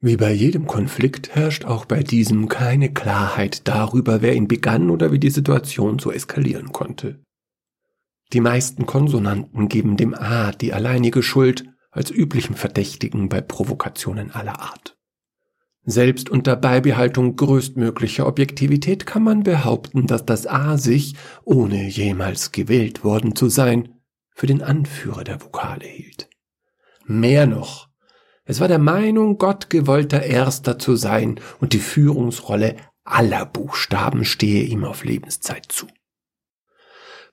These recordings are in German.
Wie bei jedem Konflikt herrscht auch bei diesem keine Klarheit darüber, wer ihn begann oder wie die Situation so eskalieren konnte. Die meisten Konsonanten geben dem A die alleinige Schuld als üblichen Verdächtigen bei Provokationen aller Art. Selbst unter Beibehaltung größtmöglicher Objektivität kann man behaupten, dass das A sich, ohne jemals gewählt worden zu sein, für den Anführer der Vokale hielt. Mehr noch, es war der Meinung, Gott gewollter Erster zu sein und die Führungsrolle aller Buchstaben stehe ihm auf Lebenszeit zu.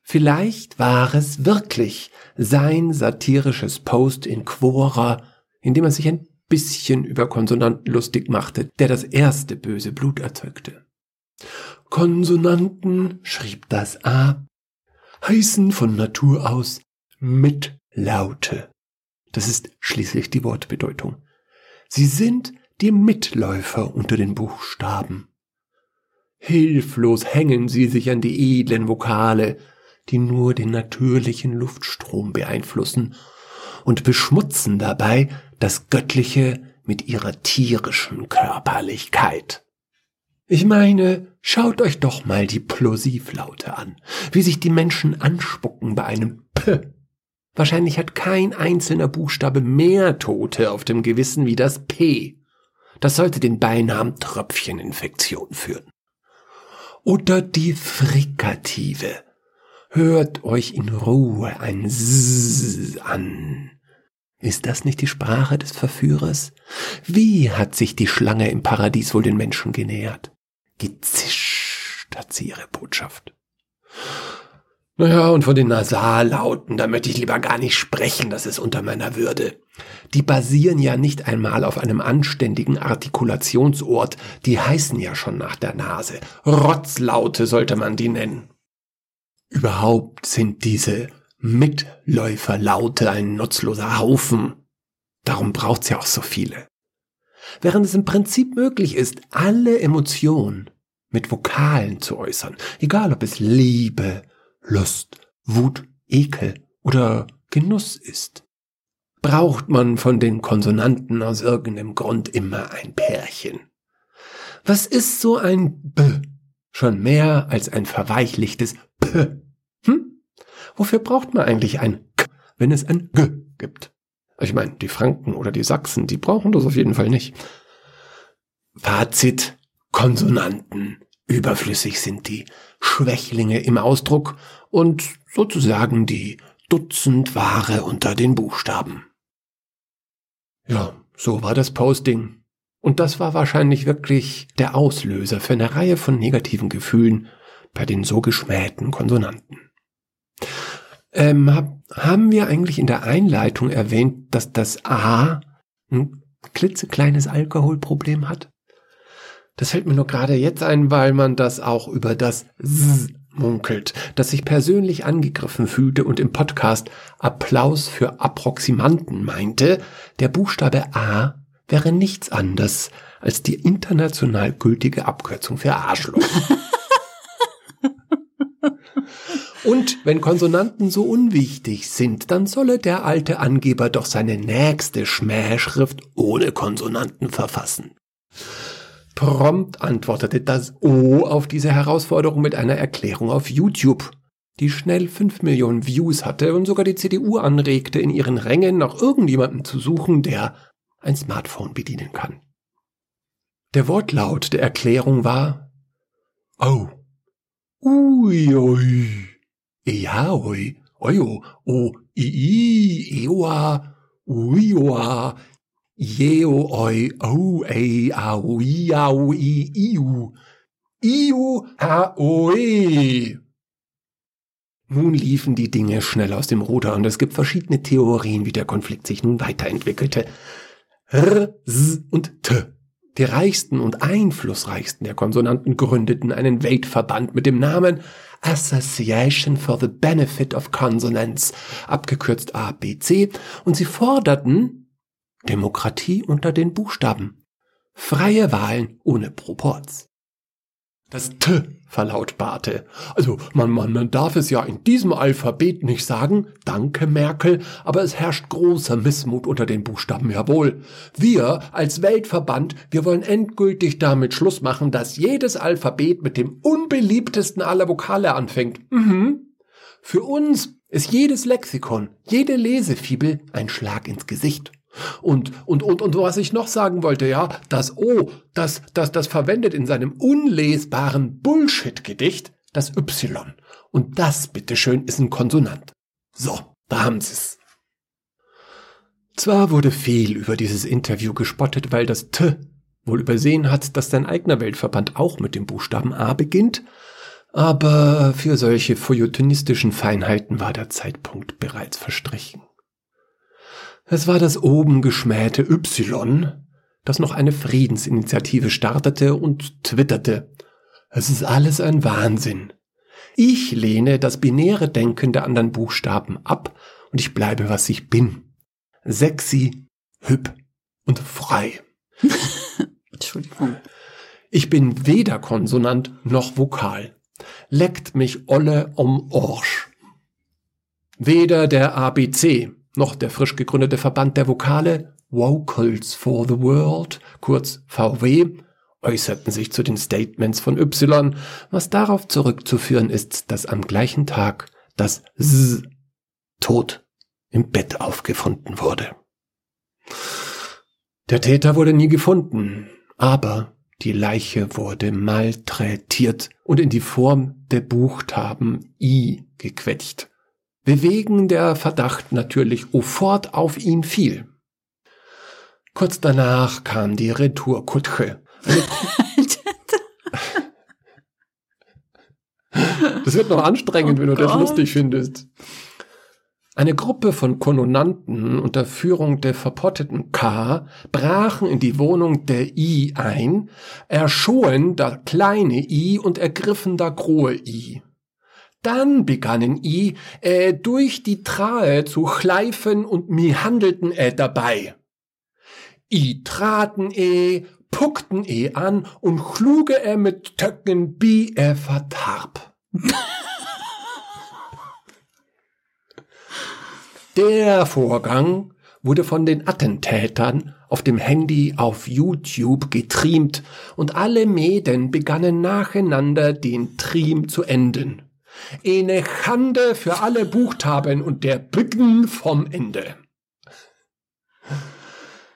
Vielleicht war es wirklich sein satirisches Post in Quora, in dem er sich ein bisschen über Konsonanten lustig machte, der das erste böse Blut erzeugte. Konsonanten, schrieb das A, heißen von Natur aus Mitlaute. Das ist schließlich die Wortbedeutung. Sie sind die Mitläufer unter den Buchstaben. Hilflos hängen sie sich an die edlen Vokale, die nur den natürlichen Luftstrom beeinflussen und beschmutzen dabei das Göttliche mit ihrer tierischen Körperlichkeit. Ich meine, schaut euch doch mal die Plosivlaute an, wie sich die Menschen anspucken bei einem P. Wahrscheinlich hat kein einzelner Buchstabe mehr Tote auf dem Gewissen wie das P. Das sollte den Beinamen Tröpfcheninfektion führen. Oder die Frikative. Hört euch in Ruhe ein S an. Ist das nicht die Sprache des Verführers? Wie hat sich die Schlange im Paradies wohl den Menschen genähert? Gezischt hat sie ihre Botschaft. Naja, und von den Nasallauten, da möchte ich lieber gar nicht sprechen, das ist unter meiner Würde. Die basieren ja nicht einmal auf einem anständigen Artikulationsort, die heißen ja schon nach der Nase. Rotzlaute sollte man die nennen. Überhaupt sind diese Mitläuferlaute ein nutzloser Haufen. Darum braucht's ja auch so viele. Während es im Prinzip möglich ist, alle Emotionen mit Vokalen zu äußern, egal ob es Liebe, Lust, Wut, Ekel oder Genuss ist, braucht man von den Konsonanten aus irgendeinem Grund immer ein Pärchen. Was ist so ein B? Schon mehr als ein verweichlichtes P. Hm? Wofür braucht man eigentlich ein K, wenn es ein G gibt? Ich meine, die Franken oder die Sachsen, die brauchen das auf jeden Fall nicht. Fazit, Konsonanten. Überflüssig sind die Schwächlinge im Ausdruck und sozusagen die Dutzendware unter den Buchstaben. Ja, so war das Posting. Und das war wahrscheinlich wirklich der Auslöser für eine Reihe von negativen Gefühlen bei den so geschmähten Konsonanten. Ähm, hab, haben wir eigentlich in der Einleitung erwähnt, dass das A ein klitzekleines Alkoholproblem hat? Das fällt mir nur gerade jetzt ein, weil man das auch über das S munkelt, das sich persönlich angegriffen fühlte und im Podcast Applaus für Approximanten meinte, der Buchstabe A wäre nichts anderes als die international gültige Abkürzung für Arschloch. Und wenn Konsonanten so unwichtig sind, dann solle der alte Angeber doch seine nächste Schmähschrift ohne Konsonanten verfassen. Prompt antwortete das O auf diese Herausforderung mit einer Erklärung auf YouTube, die schnell fünf Millionen Views hatte und sogar die CDU anregte, in ihren Rängen nach irgendjemandem zu suchen, der ein Smartphone bedienen kann. Der Wortlaut der Erklärung war Oh. Ui, ui. Eaoi, oio, o, ii, eoa, uioa, jeo, oi, o, e, au, i, au, i, iu, iu, ha, oe. Nun liefen die Dinge schnell aus dem Ruder und es gibt verschiedene Theorien, wie der Konflikt sich nun weiterentwickelte. R, S und T. Die reichsten und einflussreichsten der Konsonanten gründeten einen Weltverband mit dem Namen Association for the Benefit of Consonants, abgekürzt ABC, und sie forderten Demokratie unter den Buchstaben, freie Wahlen ohne Proporz. Das T verlautbarte. Also man, man, man darf es ja in diesem Alphabet nicht sagen, danke Merkel, aber es herrscht großer Missmut unter den Buchstaben, jawohl. Wir als Weltverband, wir wollen endgültig damit Schluss machen, dass jedes Alphabet mit dem unbeliebtesten aller Vokale anfängt. Mhm. Für uns ist jedes Lexikon, jede Lesefibel ein Schlag ins Gesicht. Und, und, und, und was ich noch sagen wollte, ja, das O, das, das, das verwendet in seinem unlesbaren Bullshit-Gedicht das Y. Und das, bitteschön, ist ein Konsonant. So, da haben sie's. Zwar wurde viel über dieses Interview gespottet, weil das T wohl übersehen hat, dass sein eigener Weltverband auch mit dem Buchstaben A beginnt, aber für solche feuilletonistischen Feinheiten war der Zeitpunkt bereits verstrichen. Es war das oben geschmähte Y, das noch eine Friedensinitiative startete und twitterte. Es ist alles ein Wahnsinn. Ich lehne das binäre Denken der anderen Buchstaben ab und ich bleibe, was ich bin. Sexy, hüb und frei. Entschuldigung. Ich bin weder Konsonant noch Vokal. Leckt mich Olle um Orsch. Weder der ABC noch der frisch gegründete Verband der Vokale Vocals for the World, kurz VW, äußerten sich zu den Statements von Y, was darauf zurückzuführen ist, dass am gleichen Tag das S tot im Bett aufgefunden wurde. Der Täter wurde nie gefunden, aber die Leiche wurde malträtiert und in die Form der Buchstaben I gequetscht weswegen der Verdacht natürlich sofort auf ihn fiel. Kurz danach kam die Retourkutsche. Das wird noch anstrengend, oh wenn du Gott. das lustig findest. Eine Gruppe von Kononanten unter Führung der verpotteten K brachen in die Wohnung der I ein, erschohen da kleine I und ergriffen da grohe I. Dann begannen i äh, durch die Trahe zu schleifen und mi handelten äh, dabei. I traten eh, puckten eh an und schluge er mit Töcken, wie er vertarb. Der Vorgang wurde von den Attentätern auf dem Handy auf YouTube getreamt und alle Mäden begannen nacheinander den Stream zu enden. Eine Schande für alle Buchstaben und der Beginn vom Ende.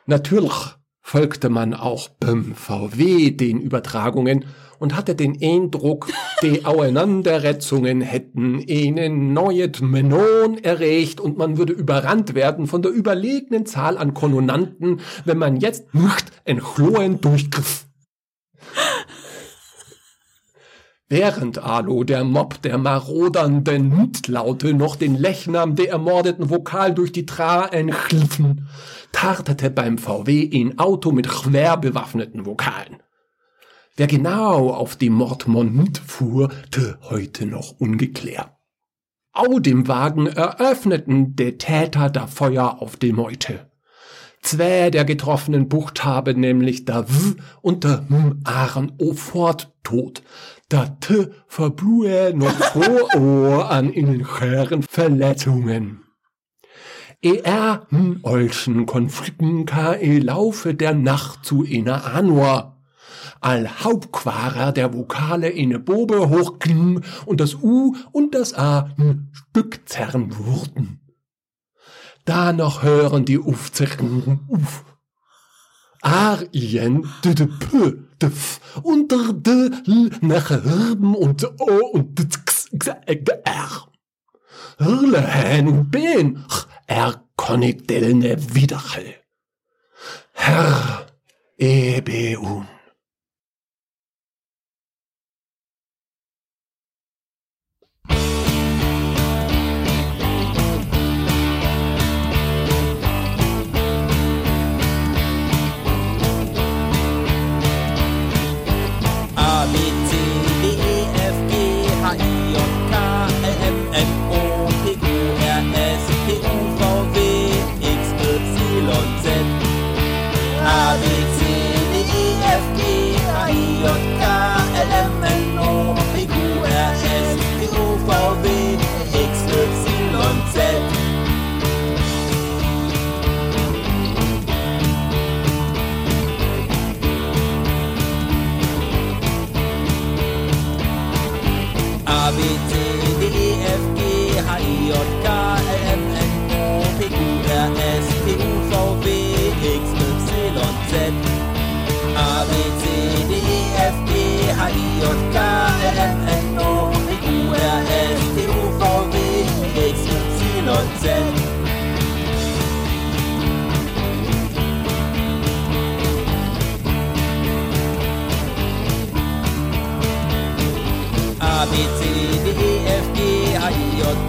Natürlich folgte man auch beim VW den Übertragungen und hatte den Eindruck, die Auseinandersetzungen hätten einen neues Menon erreicht und man würde überrannt werden von der überlegenen Zahl an Kononanten, wenn man jetzt nicht entflohen durchgriff. Während Alo, der Mob der marodernden Mutlaute, noch den Lechnam der ermordeten Vokal durch die Traen schliffen, tartete beim VW ein Auto mit schwer bewaffneten Vokalen. Wer genau auf die Mordmont fuhr, te heute noch ungeklärt. Au dem Wagen eröffneten der Täter da Feuer auf die Meute. Zwei der getroffenen Buchstaben, nämlich der W und der M, waren sofort tot. Der T verblühe noch vor an ihnen schweren Verletzungen. Er hm, olschen Konflikten ka e Laufe der Nacht zu einer Anua. All Hauptquarer der Vokale in Bobe hochkling und das U und das A hm, Stückzerren wurden. Da noch hören die Ufzerren Uf. Arien, de de p, de f, unter de l, nach Hirben und o und de x, x, r. Hirle, hen und ben, er konnig delne wiederhall. Herr, ebeun. A,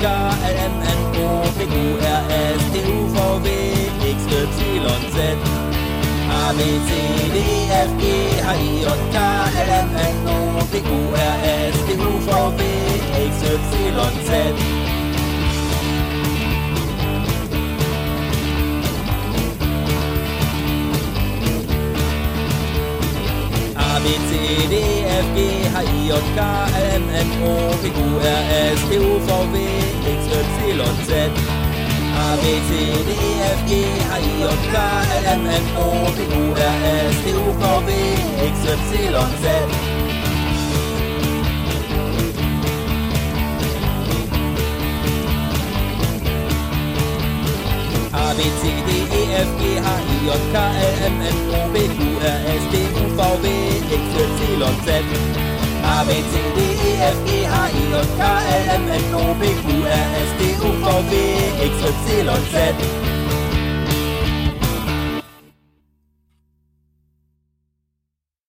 gør, at K, L, M, N, O, P, Q, S, T, U, V, X, Y, Z. A, B, C, D, F, G, H, I, J, K, L, M, N, O, P, Q, R, S, T, U, V, X, Y, Z. A, B, C, D, F, G, H, I, J, K, L, M, N, O, P, Q, R, S, T, U, V, W, X, Y, Z. H, B, C, D, F, G, H, I, J, K, L, M, N, O, P, Q, R, S, T, U, V, W, X, Y, Z. A, B, C, D, E, F, G, H, I, J, K, L, M, N, O, P, Q, R, S, T, U, V, W, X, Y, Z. A, B, C, D, E, F, G, H, I, J, K, L, M, N, O, P, Q, R, S, T, U, V, W, X, Y, Z.